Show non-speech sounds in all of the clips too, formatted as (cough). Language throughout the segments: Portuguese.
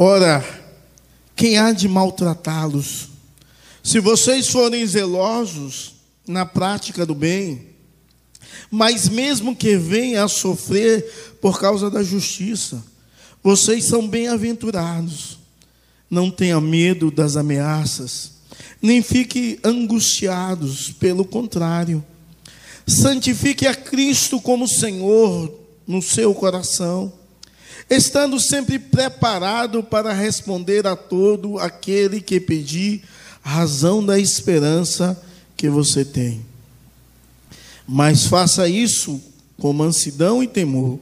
Ora, quem há de maltratá-los? Se vocês forem zelosos na prática do bem, mas mesmo que venha a sofrer por causa da justiça, vocês são bem-aventurados. Não tenha medo das ameaças, nem fique angustiados, pelo contrário. Santifique a Cristo como Senhor no seu coração, estando sempre preparado para responder a todo aquele que pedir razão da esperança que você tem. Mas faça isso com mansidão e temor,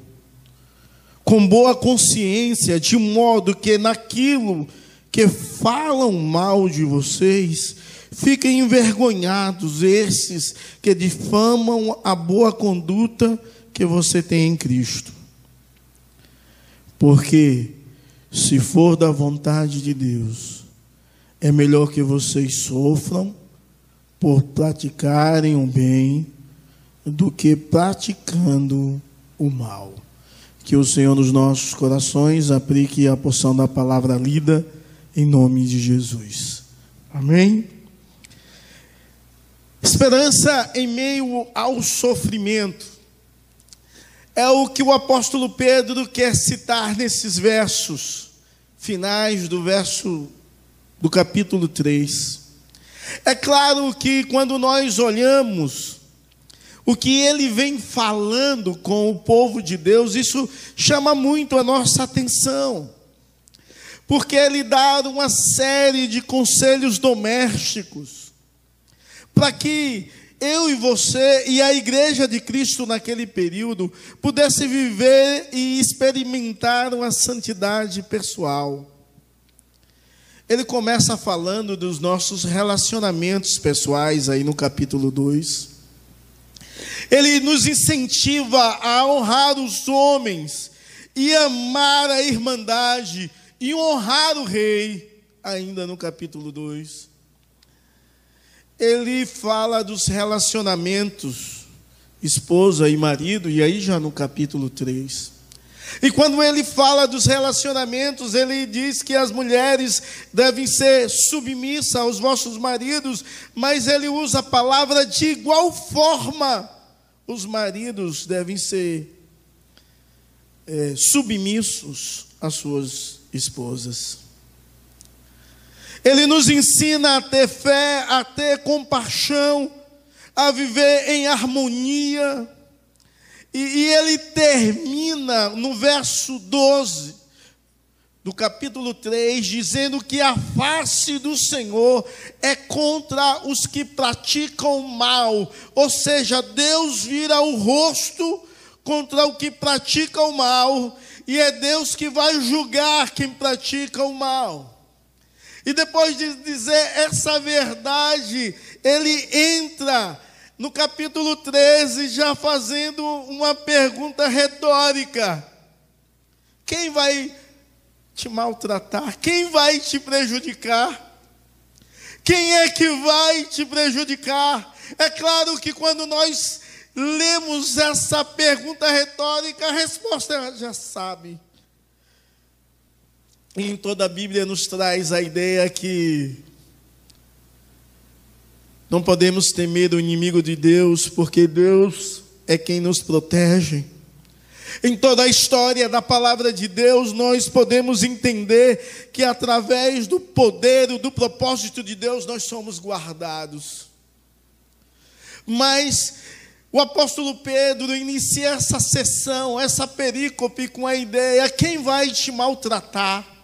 com boa consciência, de modo que naquilo que falam mal de vocês, fiquem envergonhados esses que difamam a boa conduta que você tem em Cristo. Porque, se for da vontade de Deus, é melhor que vocês sofram por praticarem o bem do que praticando o mal. Que o Senhor nos nossos corações aplique a porção da palavra lida em nome de Jesus. Amém? Esperança em meio ao sofrimento. É o que o apóstolo Pedro quer citar nesses versos finais do verso do capítulo 3. É claro que quando nós olhamos o que ele vem falando com o povo de Deus, isso chama muito a nossa atenção. Porque ele dá uma série de conselhos domésticos para que eu e você e a igreja de Cristo naquele período pudesse viver e experimentar uma santidade pessoal. Ele começa falando dos nossos relacionamentos pessoais aí no capítulo 2. Ele nos incentiva a honrar os homens e amar a irmandade e honrar o rei, ainda no capítulo 2. Ele fala dos relacionamentos esposa e marido, e aí já no capítulo 3. E quando ele fala dos relacionamentos, ele diz que as mulheres devem ser submissas aos vossos maridos, mas ele usa a palavra de igual forma os maridos devem ser é, submissos às suas esposas. Ele nos ensina a ter fé, a ter compaixão, a viver em harmonia. E, e ele termina no verso 12 do capítulo 3, dizendo que a face do Senhor é contra os que praticam mal, ou seja, Deus vira o rosto contra o que pratica o mal, e é Deus que vai julgar quem pratica o mal. E depois de dizer essa verdade, ele entra no capítulo 13 já fazendo uma pergunta retórica: quem vai te maltratar? Quem vai te prejudicar? Quem é que vai te prejudicar? É claro que quando nós lemos essa pergunta retórica, a resposta já sabe. Em toda a Bíblia nos traz a ideia que não podemos temer o inimigo de Deus, porque Deus é quem nos protege. Em toda a história da palavra de Deus, nós podemos entender que através do poder, do propósito de Deus, nós somos guardados. Mas o apóstolo Pedro inicia essa sessão, essa perícope com a ideia: quem vai te maltratar?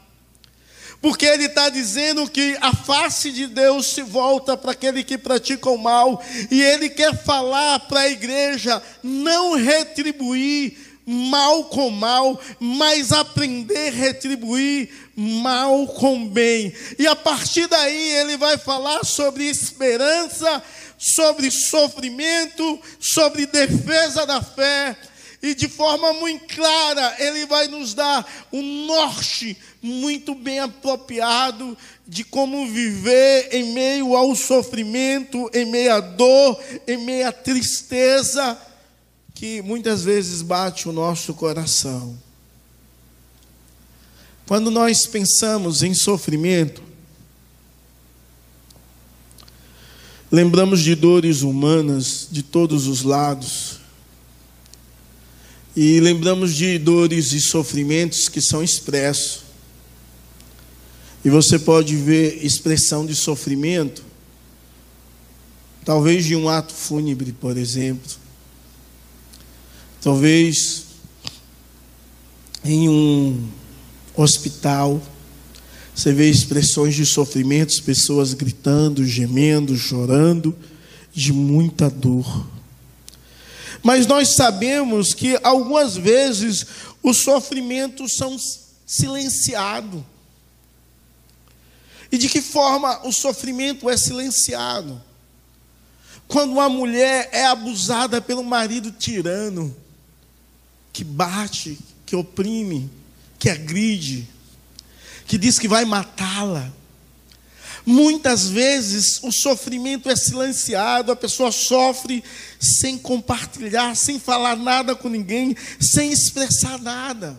Porque ele está dizendo que a face de Deus se volta para aquele que pratica o mal, e ele quer falar para a igreja não retribuir mal com mal, mas aprender a retribuir mal com bem. E a partir daí ele vai falar sobre esperança, sobre sofrimento, sobre defesa da fé. E de forma muito clara, ele vai nos dar um norte muito bem apropriado de como viver em meio ao sofrimento, em meio à dor, em meio à tristeza que muitas vezes bate o nosso coração. Quando nós pensamos em sofrimento, lembramos de dores humanas de todos os lados. E lembramos de dores e sofrimentos que são expressos. E você pode ver expressão de sofrimento, talvez de um ato fúnebre, por exemplo. Talvez em um hospital, você vê expressões de sofrimentos, pessoas gritando, gemendo, chorando, de muita dor. Mas nós sabemos que algumas vezes os sofrimentos são silenciados. E de que forma o sofrimento é silenciado? Quando uma mulher é abusada pelo marido tirano, que bate, que oprime, que agride, que diz que vai matá-la. Muitas vezes o sofrimento é silenciado, a pessoa sofre sem compartilhar, sem falar nada com ninguém, sem expressar nada.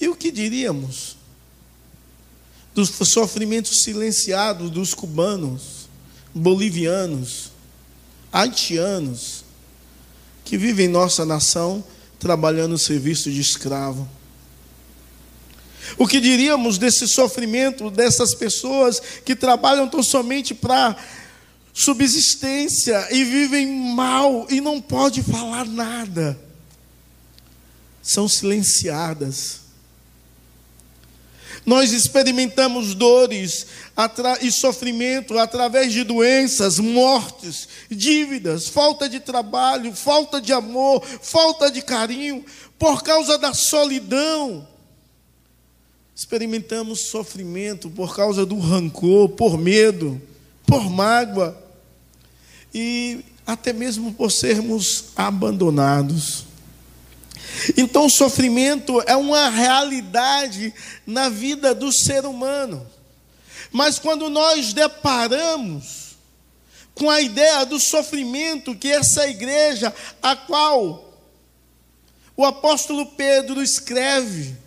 E o que diríamos dos sofrimentos silenciados dos cubanos, bolivianos, haitianos, que vivem em nossa nação trabalhando no serviço de escravo? O que diríamos desse sofrimento dessas pessoas que trabalham tão somente para subsistência e vivem mal e não pode falar nada? São silenciadas. Nós experimentamos dores e sofrimento através de doenças, mortes, dívidas, falta de trabalho, falta de amor, falta de carinho, por causa da solidão experimentamos sofrimento por causa do rancor, por medo, por mágoa e até mesmo por sermos abandonados. Então, o sofrimento é uma realidade na vida do ser humano. Mas quando nós deparamos com a ideia do sofrimento que essa igreja, a qual o apóstolo Pedro escreve,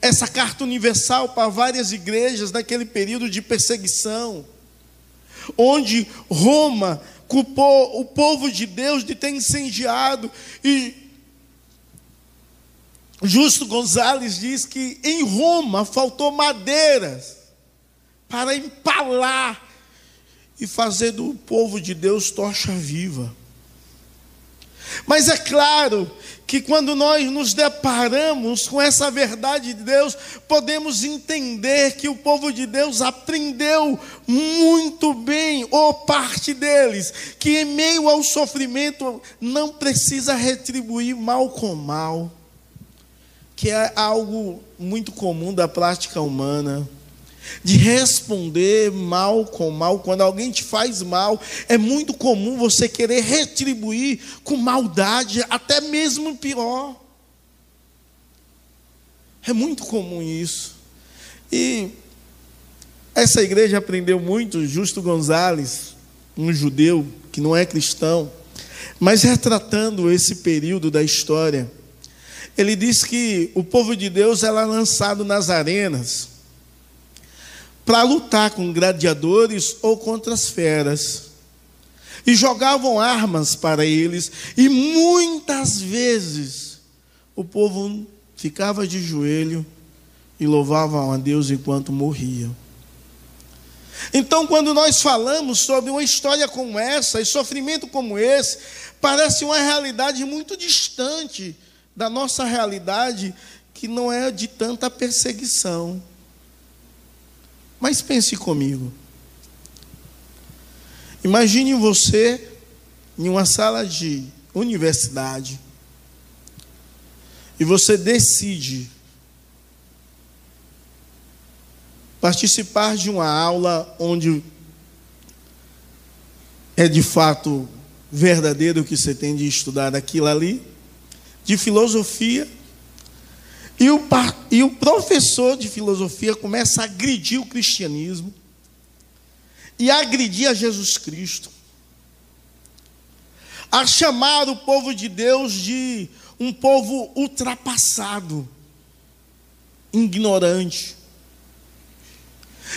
essa carta universal para várias igrejas naquele período de perseguição, onde Roma culpou o povo de Deus de ter incendiado e Justo Gonzalez diz que em Roma faltou madeiras para empalar e fazer do povo de Deus tocha viva. Mas é claro que quando nós nos deparamos com essa verdade de Deus, podemos entender que o povo de Deus aprendeu muito bem, ou parte deles, que em meio ao sofrimento não precisa retribuir mal com mal, que é algo muito comum da prática humana de responder mal com mal. Quando alguém te faz mal, é muito comum você querer retribuir com maldade, até mesmo pior. É muito comum isso. E essa igreja aprendeu muito, Justo Gonzales, um judeu que não é cristão, mas retratando esse período da história. Ele diz que o povo de Deus era lançado nas arenas para lutar com gladiadores ou contra as feras. E jogavam armas para eles, e muitas vezes o povo ficava de joelho e louvavam a Deus enquanto morriam. Então, quando nós falamos sobre uma história como essa e sofrimento como esse, parece uma realidade muito distante da nossa realidade, que não é de tanta perseguição. Mas pense comigo. Imagine você em uma sala de universidade e você decide participar de uma aula onde é de fato verdadeiro o que você tem de estudar aquilo ali, de filosofia e o, e o professor de filosofia começa a agredir o cristianismo e a agredir a Jesus Cristo, a chamar o povo de Deus de um povo ultrapassado, ignorante.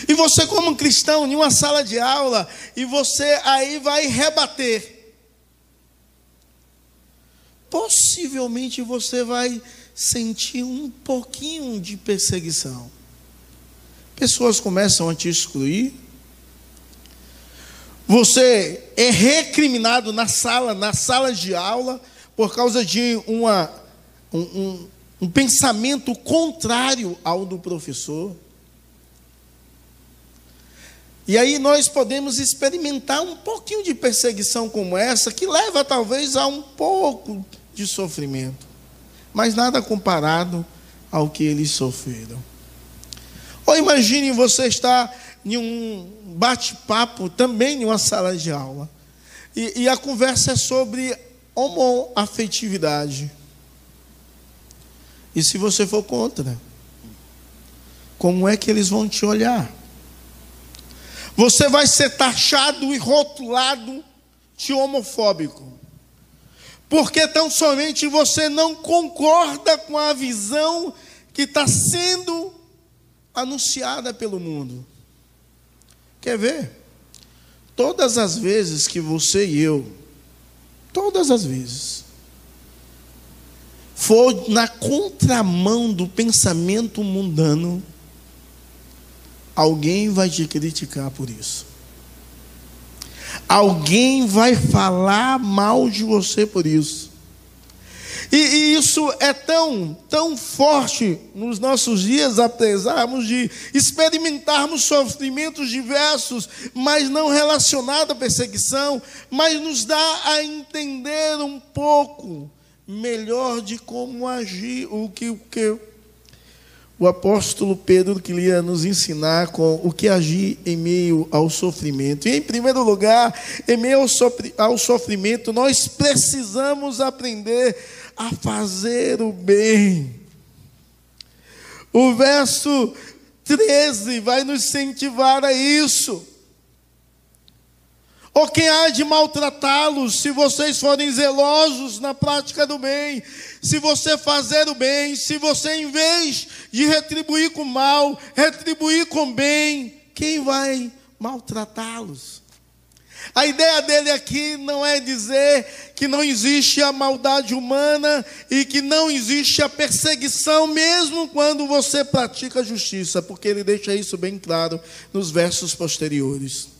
E você, como cristão, em uma sala de aula, e você aí vai rebater. Possivelmente você vai sentir um pouquinho de perseguição. Pessoas começam a te excluir. Você é recriminado na sala, na sala de aula, por causa de uma, um, um, um pensamento contrário ao do professor. E aí nós podemos experimentar um pouquinho de perseguição como essa, que leva talvez a um pouco de sofrimento, mas nada comparado ao que eles sofreram. Ou imagine você estar em um bate-papo, também em uma sala de aula, e, e a conversa é sobre homoafetividade. E se você for contra, como é que eles vão te olhar? Você vai ser taxado e rotulado de homofóbico. Porque tão somente você não concorda com a visão que está sendo anunciada pelo mundo. Quer ver? Todas as vezes que você e eu, todas as vezes, for na contramão do pensamento mundano, alguém vai te criticar por isso. Alguém vai falar mal de você por isso. E, e, isso é tão, tão forte nos nossos dias, apesar de experimentarmos sofrimentos diversos, mas não relacionado à perseguição, mas nos dá a entender um pouco melhor de como agir, o que, o que o apóstolo Pedro queria nos ensinar com o que agir em meio ao sofrimento. E, em primeiro lugar, em meio ao sofrimento, nós precisamos aprender a fazer o bem. O verso 13 vai nos incentivar a isso. Ou quem há de maltratá-los, se vocês forem zelosos na prática do bem, se você fazer o bem, se você, em vez de retribuir com mal, retribuir com bem, quem vai maltratá-los? A ideia dele aqui não é dizer que não existe a maldade humana e que não existe a perseguição, mesmo quando você pratica a justiça, porque ele deixa isso bem claro nos versos posteriores.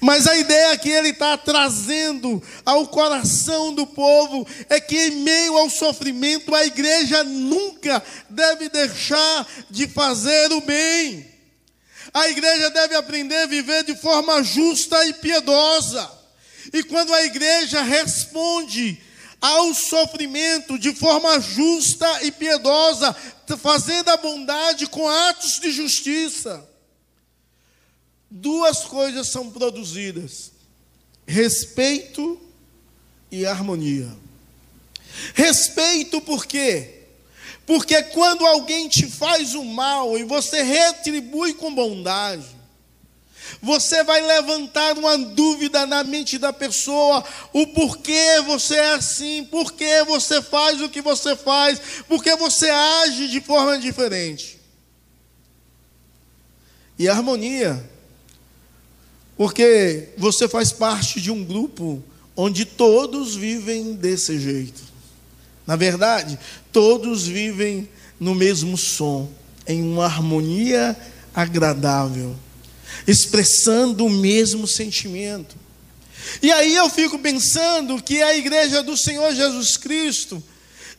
Mas a ideia que ele está trazendo ao coração do povo é que, em meio ao sofrimento, a igreja nunca deve deixar de fazer o bem. A igreja deve aprender a viver de forma justa e piedosa. E quando a igreja responde ao sofrimento de forma justa e piedosa, fazendo a bondade com atos de justiça, duas coisas são produzidas: respeito e harmonia. Respeito por quê? Porque quando alguém te faz o mal e você retribui com bondade, você vai levantar uma dúvida na mente da pessoa, o porquê você é assim, porquê você faz o que você faz, porque você age de forma diferente. E harmonia porque você faz parte de um grupo onde todos vivem desse jeito. Na verdade, todos vivem no mesmo som, em uma harmonia agradável, expressando o mesmo sentimento. E aí eu fico pensando que a igreja do Senhor Jesus Cristo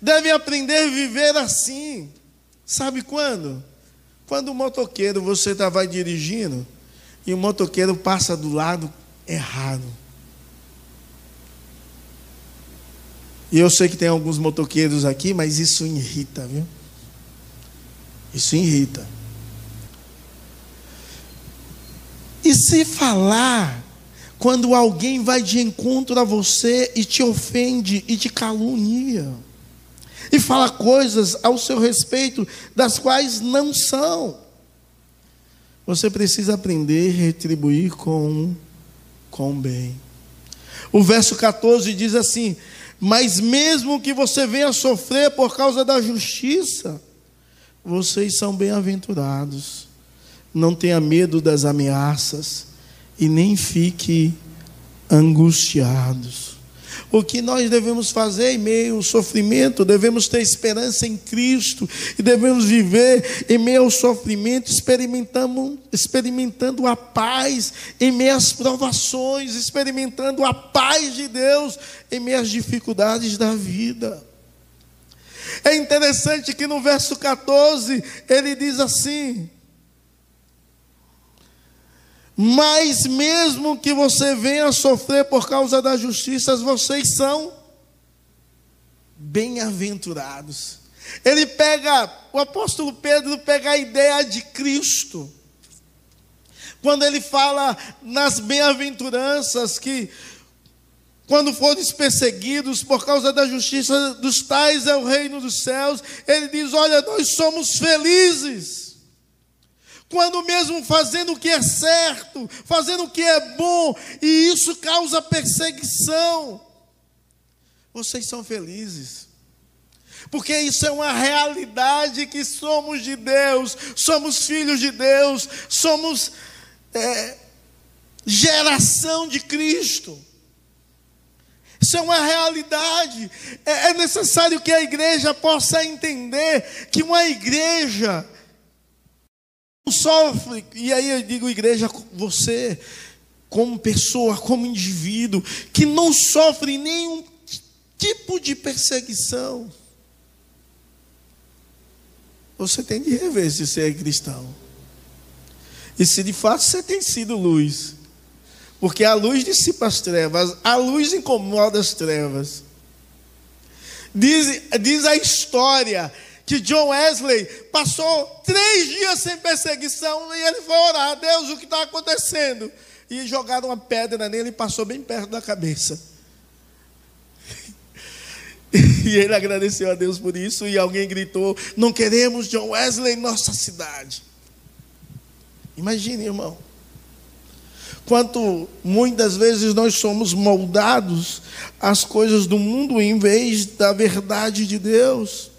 deve aprender a viver assim. Sabe quando? Quando o motoqueiro você tá, vai dirigindo e o motoqueiro passa do lado errado. E eu sei que tem alguns motoqueiros aqui, mas isso irrita, viu? Isso irrita. E se falar quando alguém vai de encontro a você e te ofende e te calunia, e fala coisas ao seu respeito das quais não são. Você precisa aprender a retribuir com com bem. O verso 14 diz assim: Mas mesmo que você venha sofrer por causa da justiça, vocês são bem-aventurados. Não tenha medo das ameaças e nem fique angustiados. O que nós devemos fazer em meio ao sofrimento, devemos ter esperança em Cristo e devemos viver em meio ao sofrimento, experimentando, experimentando a paz em meio às provações, experimentando a paz de Deus em meio às dificuldades da vida. É interessante que no verso 14 ele diz assim: mas mesmo que você venha sofrer por causa da justiça, vocês são bem-aventurados. Ele pega, o apóstolo Pedro pega a ideia de Cristo. Quando ele fala nas bem-aventuranças que quando forem perseguidos por causa da justiça dos tais é o reino dos céus, ele diz: "Olha, nós somos felizes" quando mesmo fazendo o que é certo, fazendo o que é bom, e isso causa perseguição, vocês são felizes. Porque isso é uma realidade que somos de Deus, somos filhos de Deus, somos é, geração de Cristo. Isso é uma realidade. É, é necessário que a igreja possa entender que uma igreja sofre, e aí eu digo, igreja, você, como pessoa, como indivíduo, que não sofre nenhum tipo de perseguição, você tem de rever se você é cristão. E se de fato você tem sido luz. Porque a luz dissipa as trevas, a luz incomoda as trevas. Diz, diz a história que John Wesley passou três dias sem perseguição e ele foi orar, Deus, o que está acontecendo? E jogaram uma pedra nele e passou bem perto da cabeça. (laughs) E ele agradeceu a Deus por isso e alguém gritou: Não queremos John Wesley em nossa cidade. Imagine, irmão. Quanto muitas vezes nós somos moldados às coisas do mundo em vez da verdade de Deus.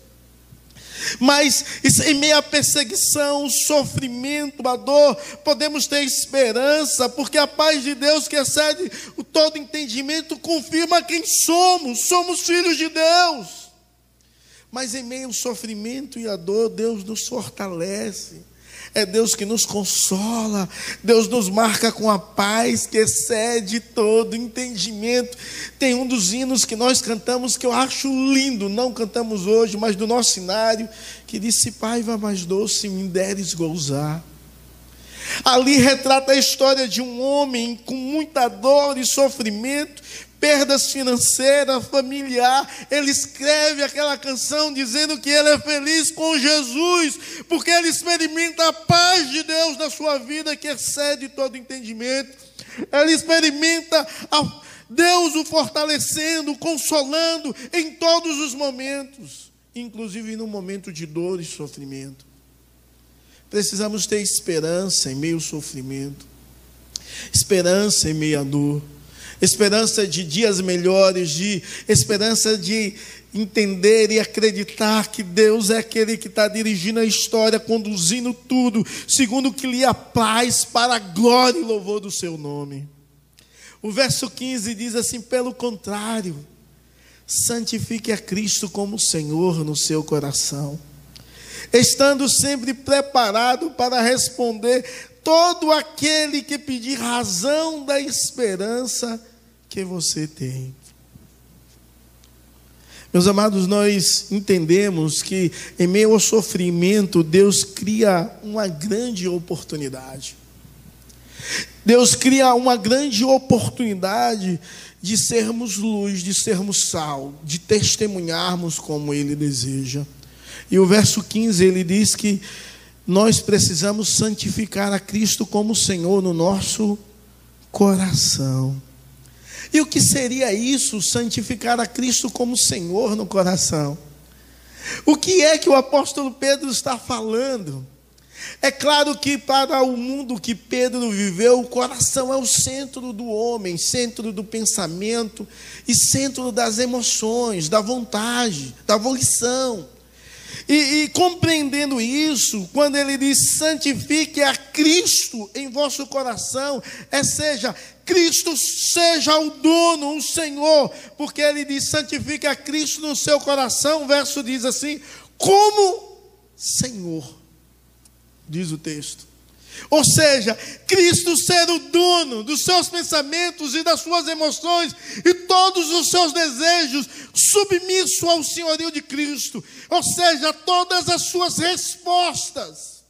Mas em meio à perseguição, o sofrimento, a dor, podemos ter esperança, porque a paz de Deus que excede o todo entendimento confirma quem somos, somos filhos de Deus. Mas em meio ao sofrimento e à dor, Deus nos fortalece. É Deus que nos consola, Deus nos marca com a paz que excede todo entendimento. Tem um dos hinos que nós cantamos que eu acho lindo, não cantamos hoje, mas do nosso cenário, que diz: Se paiva mais doce me deres gozar. Ali retrata a história de um homem com muita dor e sofrimento, perdas financeiras, familiar, ele escreve aquela canção dizendo que ele é feliz com Jesus, porque ele experimenta a paz de Deus na sua vida que excede todo entendimento. Ele experimenta Deus o fortalecendo, consolando em todos os momentos, inclusive no momento de dor e sofrimento. Precisamos ter esperança em meio ao sofrimento, esperança em meio à dor esperança de dias melhores, de esperança de entender e acreditar que Deus é aquele que está dirigindo a história, conduzindo tudo, segundo que lhe apraz, para a glória e louvor do seu nome. O verso 15 diz assim: pelo contrário, santifique a Cristo como Senhor no seu coração, estando sempre preparado para responder todo aquele que pedir razão da esperança que você tem. Meus amados, nós entendemos que em meio ao sofrimento, Deus cria uma grande oportunidade. Deus cria uma grande oportunidade de sermos luz, de sermos sal, de testemunharmos como Ele deseja. E o verso 15 ele diz que nós precisamos santificar a Cristo como Senhor no nosso coração. E o que seria isso, santificar a Cristo como Senhor no coração? O que é que o apóstolo Pedro está falando? É claro que para o mundo que Pedro viveu, o coração é o centro do homem, centro do pensamento e centro das emoções, da vontade, da volição. E, e, compreendendo isso, quando ele diz santifique a Cristo em vosso coração, é seja, Cristo seja o dono, o Senhor, porque ele diz santifique a Cristo no seu coração, o verso diz assim, como Senhor, diz o texto. Ou seja, Cristo ser o dono dos seus pensamentos e das suas emoções e todos os seus desejos, submisso ao senhorio de Cristo. Ou seja, todas as suas respostas.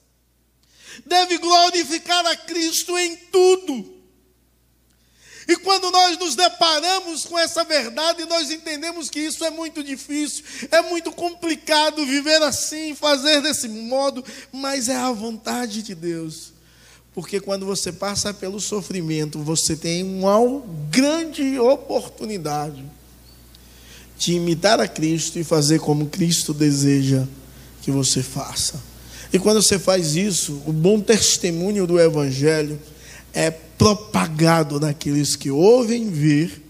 Deve glorificar a Cristo em tudo. E quando nós nos deparamos com essa verdade, nós entendemos que isso é muito difícil, é muito complicado viver assim, fazer desse modo, mas é a vontade de Deus. Porque quando você passa pelo sofrimento, você tem uma grande oportunidade de imitar a Cristo e fazer como Cristo deseja que você faça. E quando você faz isso, o bom testemunho do Evangelho é propagado naqueles que ouvem vir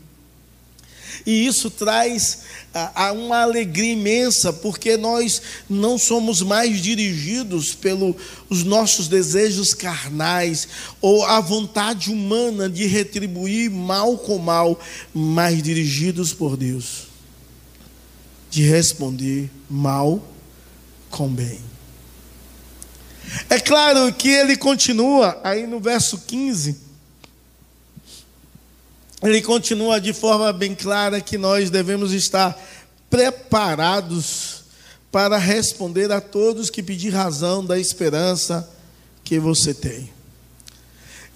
e isso traz a, a uma alegria imensa, porque nós não somos mais dirigidos pelos nossos desejos carnais ou a vontade humana de retribuir mal com mal, mas dirigidos por Deus, de responder mal com bem. É claro que ele continua aí no verso 15 ele continua de forma bem clara que nós devemos estar preparados para responder a todos que pedir razão da esperança que você tem.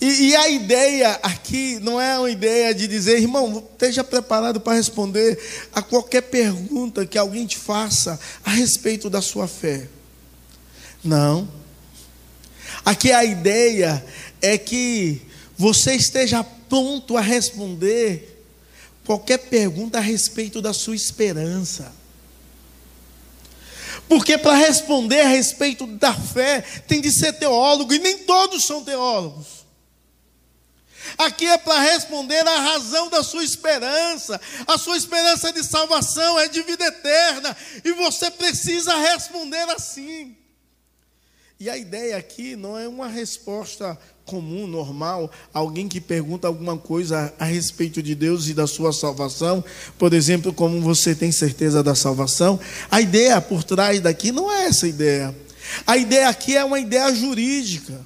E, e, a ideia aqui não é uma ideia de dizer, irmão, esteja preparado para responder a qualquer pergunta que alguém te faça a respeito da sua fé. Não. Aqui a ideia é que você esteja pronto a responder qualquer pergunta a respeito da sua esperança. Porque para responder a respeito da fé, tem de ser teólogo, e nem todos são teólogos. Aqui é para responder a razão da sua esperança. A sua esperança de salvação é de vida eterna. E você precisa responder assim. E a ideia aqui não é uma resposta comum, normal, alguém que pergunta alguma coisa a, respeito de Deus e da sua salvação, por exemplo, como você tem certeza da salvação, a ideia por trás daqui não é essa ideia. A ideia aqui é uma ideia jurídica.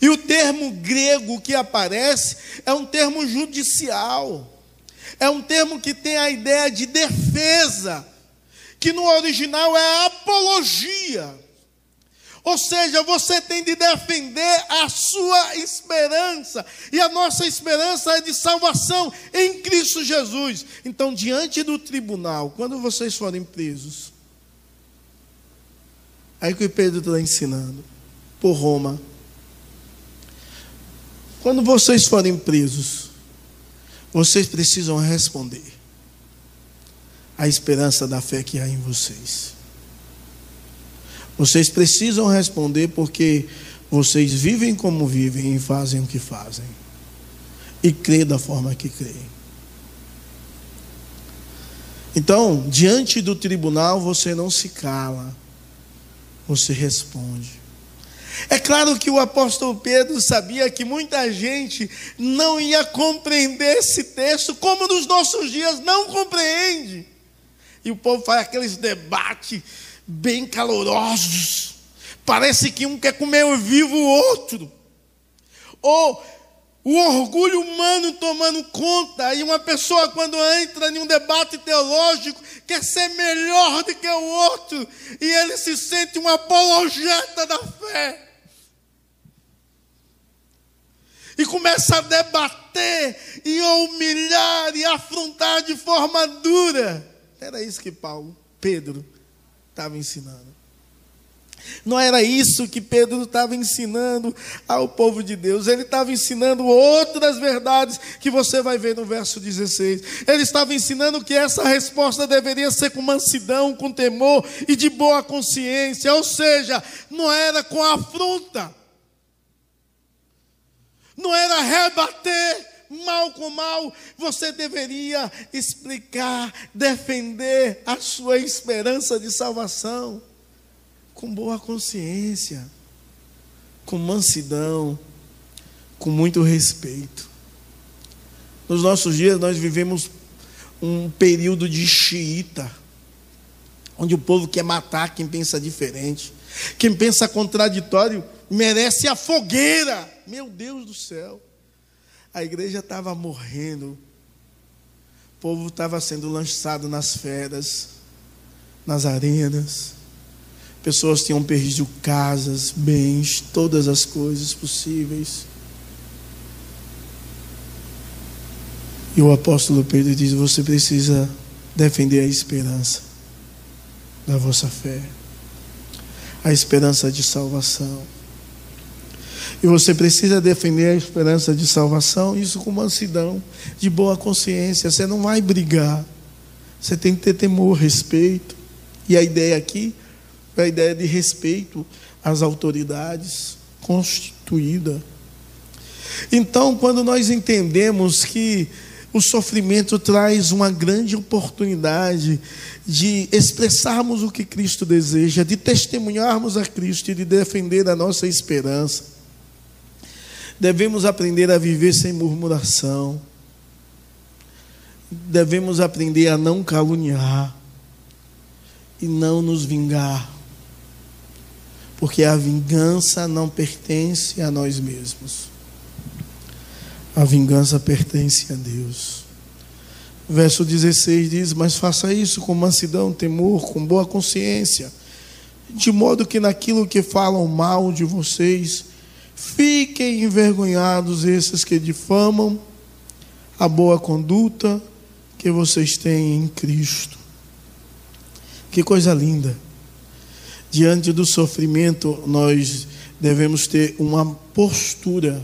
E o termo grego que aparece é um termo judicial. É um termo que tem a ideia de defesa, que no original é apologia. Ou seja, você tem de defender a sua esperança, e a nossa esperança é de salvação em Cristo Jesus. Então, diante do tribunal, quando vocês forem presos, aí que o Pedro está ensinando, por Roma, quando vocês forem presos, vocês precisam responder a esperança da fé que há em vocês. Vocês precisam responder porque vocês vivem como vivem e fazem o que fazem. E crê da forma que creem. Então, diante do tribunal, você não se cala, você responde. É claro que o apóstolo Pedro sabia que muita gente não ia compreender esse texto, como nos nossos dias não compreende. E o povo faz aqueles debates bem calorosos. Parece que um quer comer vivo o outro. Ou o orgulho humano tomando conta, e uma pessoa, quando entra em um debate teológico, quer ser melhor do que o outro, e ele se sente um apologeta da fé. E começa a debater, e humilhar, e afrontar de forma dura. Era isso que Paulo, Pedro, estava ensinando. Não era isso que Pedro estava ensinando ao povo de Deus. Ele estava ensinando outras verdades que você vai ver no verso 16. Ele estava ensinando que essa resposta deveria ser com mansidão, com temor e de boa consciência. Ou seja, não era com afronta. Não era rebater mal com mal, você deveria explicar, defender a sua esperança de salvação. com boa consciência, com mansidão, com muito respeito. Nos nossos dias nós vivemos um período de xiita, onde o povo quer matar quem pensa diferente, quem pensa contraditório merece a fogueira. Meu Deus do céu. A igreja estava morrendo. O povo estava sendo lançado nas feras, nas arenas. Pessoas tinham perdido casas, bens, todas as coisas possíveis. E o apóstolo Pedro diz: Você precisa defender a esperança da vossa fé, a esperança de salvação. E você precisa defender a esperança de salvação, isso com mansidão, de boa consciência. Você não vai brigar. Você tem que ter temor, respeito. E a ideia aqui é a ideia de respeito às autoridades constituída. Então, quando nós entendemos que o sofrimento traz uma grande oportunidade de expressarmos o que Cristo deseja, de testemunharmos a Cristo e de defender a nossa esperança. Devemos aprender a viver sem murmuração. Devemos aprender a não caluniar e não nos vingar. Porque a vingança não pertence a nós mesmos. A vingança pertence a Deus. Verso 16 diz: Mas faça isso com mansidão, temor, com boa consciência, de modo que naquilo que falam mal de vocês, Fiquem envergonhados esses que difamam a boa conduta que vocês têm em Cristo. Que coisa linda. Diante do sofrimento, nós devemos ter uma postura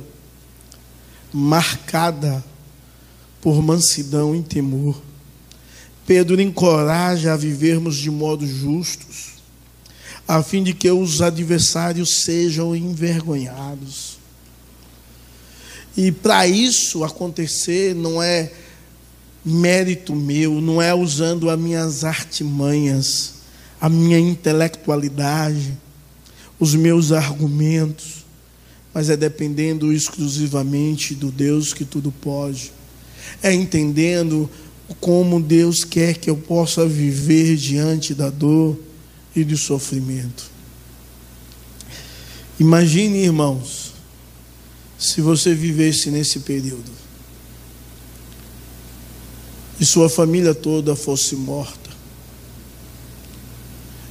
marcada por mansidão e temor. Pedro encoraja a vivermos de modo justos a fim de que os adversários sejam envergonhados. E para isso acontecer, não é mérito meu, não é usando as minhas artimanhas, a minha intelectualidade, os meus argumentos, mas é dependendo exclusivamente do Deus que tudo pode. É entendendo como Deus quer que eu possa viver diante da dor e de sofrimento. Imagine, irmãos, se você vivesse nesse período e sua família toda fosse morta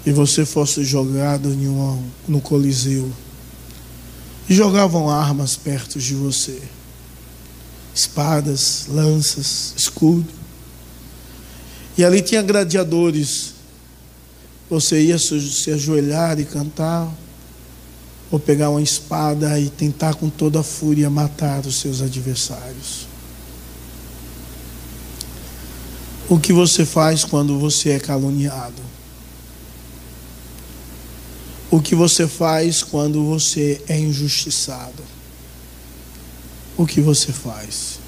e você fosse jogado no Coliseu e jogavam armas perto de você espadas, lanças, escudo. E ali tinha gladiadores você ia se ajoelhar e cantar, ou pegar uma espada e tentar com toda a fúria matar os seus adversários. O que você faz quando você é caluniado? O que você faz quando você é injustiçado? O que você faz?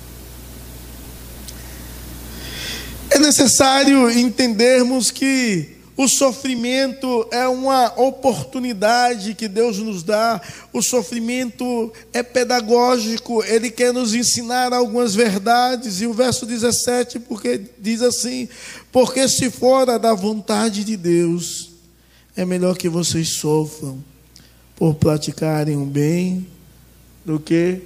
É necessário entendermos que o sofrimento é uma oportunidade que Deus nos dá. O sofrimento é pedagógico, ele quer nos ensinar algumas verdades. E o verso 17, porque diz assim: Porque se fora da vontade de Deus, é melhor que vocês sofram por praticarem o bem do que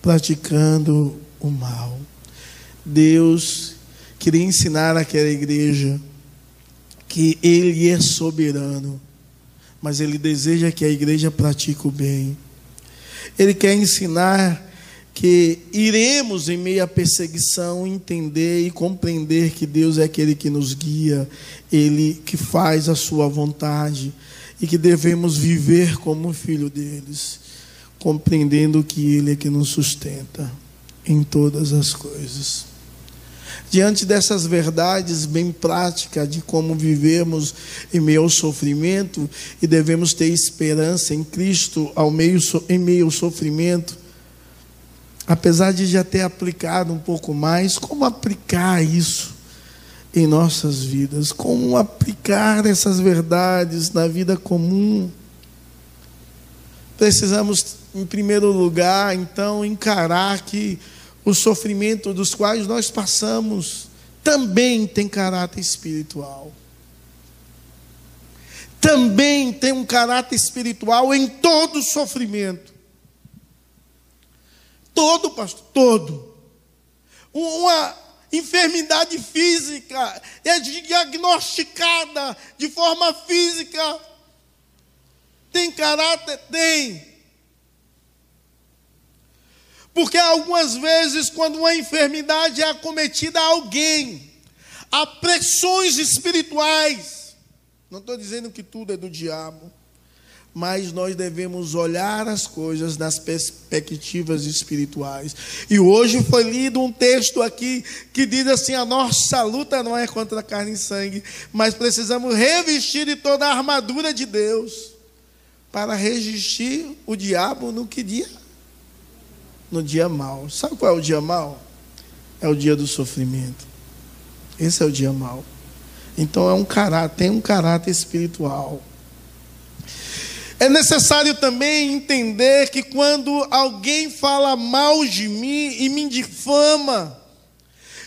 praticando o mal. Deus queria ensinar aquela igreja que Ele é soberano, mas Ele deseja que a igreja pratique o bem. Ele quer ensinar que iremos, em meio à perseguição, entender e compreender que Deus é aquele que nos guia, Ele que faz a Sua vontade e que devemos viver como filho deles, compreendendo que Ele é que nos sustenta em todas as coisas. Diante dessas verdades bem práticas de como vivemos em meio ao sofrimento e devemos ter esperança em Cristo ao meio, em meio ao sofrimento, apesar de já ter aplicado um pouco mais, como aplicar isso em nossas vidas, como aplicar essas verdades na vida comum. Precisamos, em primeiro lugar, então, encarar que o sofrimento dos quais nós passamos também tem caráter espiritual. Também tem um caráter espiritual em todo sofrimento. Todo, pastor, todo. Uma enfermidade física é diagnosticada de forma física. Tem caráter? Tem. Porque algumas vezes, quando uma enfermidade é acometida a alguém, há pressões espirituais. Não estou dizendo que tudo é do diabo, mas nós devemos olhar as coisas nas perspectivas espirituais. E hoje foi lido um texto aqui que diz assim: a nossa luta não é contra carne e sangue, mas precisamos revestir de toda a armadura de Deus para resistir o diabo no que dia no dia mau. Sabe qual é o dia mau? É o dia do sofrimento. Esse é o dia mau. Então é um caráter, tem um caráter espiritual. É necessário também entender que quando alguém fala mal de mim e me difama,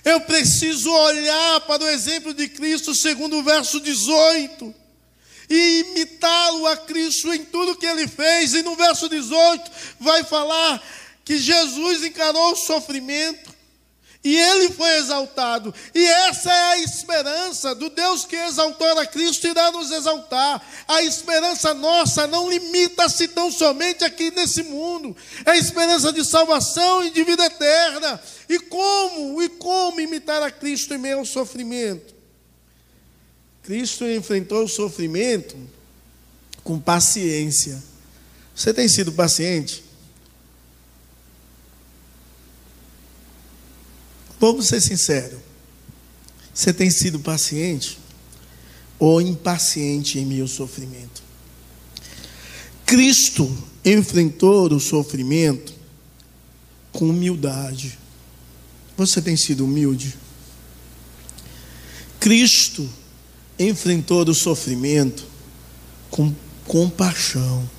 eu preciso olhar para o exemplo de Cristo, segundo o verso 18, e imitá-lo a Cristo em tudo que ele fez. E no verso 18 vai falar que Jesus encarou o sofrimento e ele foi exaltado. E essa é a esperança do Deus que exaltou a Cristo irá nos exaltar. A esperança nossa não limita-se tão somente aqui nesse mundo. É a esperança de salvação e de vida eterna. E como? E como imitar a Cristo em meio ao sofrimento? Cristo enfrentou o sofrimento com paciência. Você tem sido paciente? Vamos ser sinceros. Você tem sido paciente ou impaciente em ao sofrimento? Cristo enfrentou o sofrimento com humildade. Você tem sido humilde? Cristo enfrentou o sofrimento com compaixão.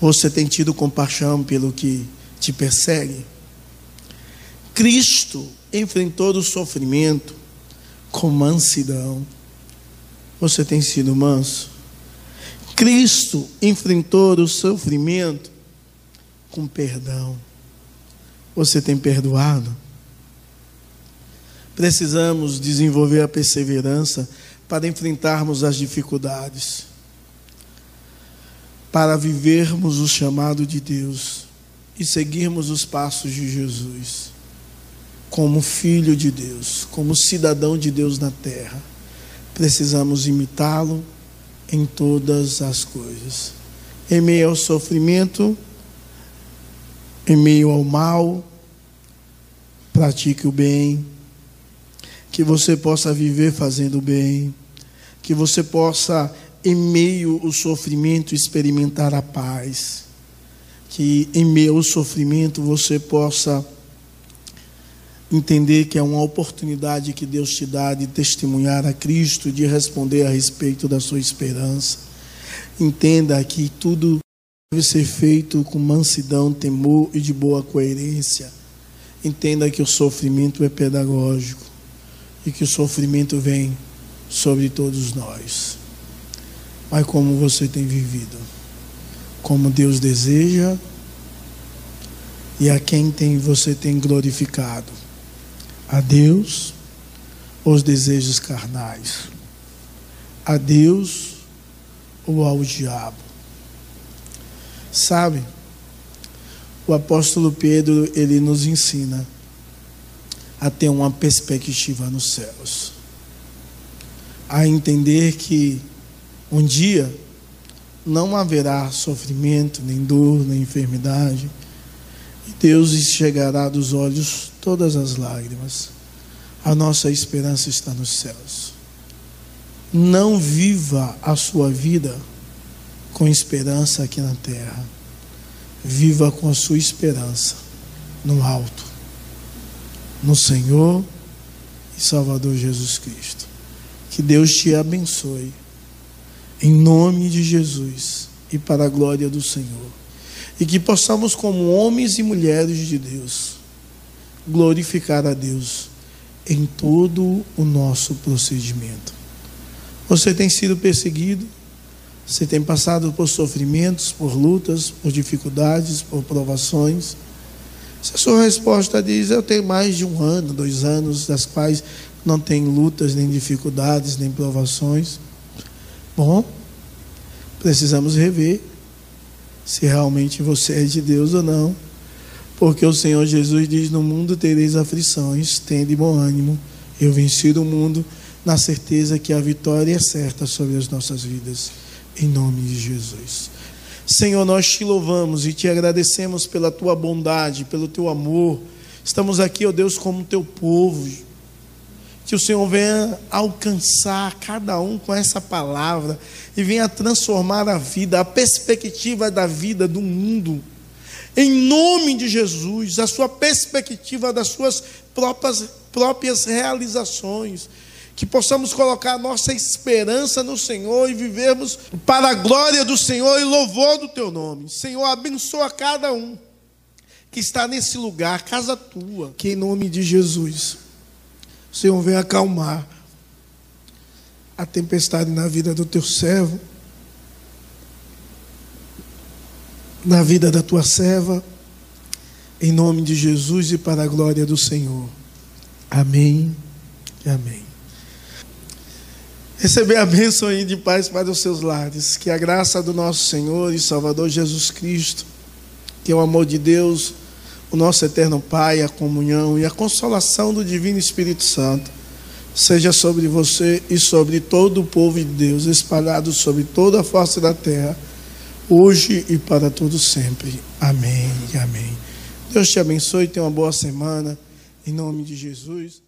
Você tem tido compaixão pelo que te persegue? Cristo enfrentou o sofrimento com mansidão. Você tem sido manso? Cristo enfrentou o sofrimento com perdão. Você tem perdoado? Precisamos desenvolver a perseverança para enfrentarmos as dificuldades, para vivermos o chamado de Deus e seguirmos os passos de Jesus como filho de Deus, como cidadão de Deus na terra, precisamos imitá-lo em todas as coisas. Em meio ao sofrimento, em meio ao mal, pratique o bem, que você possa viver fazendo o bem, que você possa, em meio ao sofrimento, experimentar a paz, que em meio ao sofrimento você possa entender que é uma oportunidade que Deus te dá de testemunhar a Cristo, de responder a respeito da sua esperança. Entenda que tudo deve ser feito com mansidão, temor e de boa coerência. Entenda que o sofrimento é pedagógico e que o sofrimento vem sobre todos nós. Mas como você tem vivido? Como Deus deseja e a quem tem você tem glorificado? A Deus os desejos carnais, a Deus ou ao diabo. Sabe, o apóstolo Pedro, ele nos ensina a ter uma perspectiva nos céus, a entender que um dia não haverá sofrimento, nem dor, nem enfermidade, e Deus enxergará dos olhos todas as lágrimas. A nossa esperança está nos céus. Não viva a sua vida com esperança aqui na terra. Viva com a sua esperança no alto, no Senhor e Salvador Jesus Cristo. Que Deus te abençoe. Em nome de Jesus e para a glória do Senhor. E que possamos, como homens e mulheres de Deus, glorificar a Deus em todo o nosso procedimento. Você tem sido perseguido, você tem passado por sofrimentos, por lutas, por dificuldades, por provações. Se a sua resposta diz, eu tenho mais de um ano, dois anos, das quais não tem lutas, nem dificuldades, nem provações. Bom, precisamos rever se realmente você é de Deus ou não. Porque o Senhor Jesus diz: No mundo tereis aflições, tende bom ânimo. Eu venci o mundo na certeza que a vitória é certa sobre as nossas vidas. Em nome de Jesus. Senhor, nós te louvamos e te agradecemos pela tua bondade, pelo teu amor. Estamos aqui, ó Deus, como teu povo. Que o Senhor venha alcançar cada um com essa palavra e venha transformar a vida, a perspectiva da vida do mundo em nome de Jesus, a sua perspectiva das suas próprias, próprias realizações. Que possamos colocar a nossa esperança no Senhor e vivermos para a glória do Senhor e louvor do teu nome. Senhor, abençoa cada um que está nesse lugar, casa tua, que em nome de Jesus, o Senhor venha acalmar a tempestade na vida do teu servo na vida da tua serva, em nome de Jesus e para a glória do Senhor. Amém e amém. Receber a bênção aí de paz para os seus lares. Que a graça do nosso Senhor e Salvador Jesus Cristo, que é o amor de Deus, o nosso eterno Pai, a comunhão e a consolação do Divino Espírito Santo, seja sobre você e sobre todo o povo de Deus, espalhado sobre toda a face da terra hoje e para todo sempre. Amém amém. Deus te abençoe, tenha uma boa semana. Em nome de Jesus.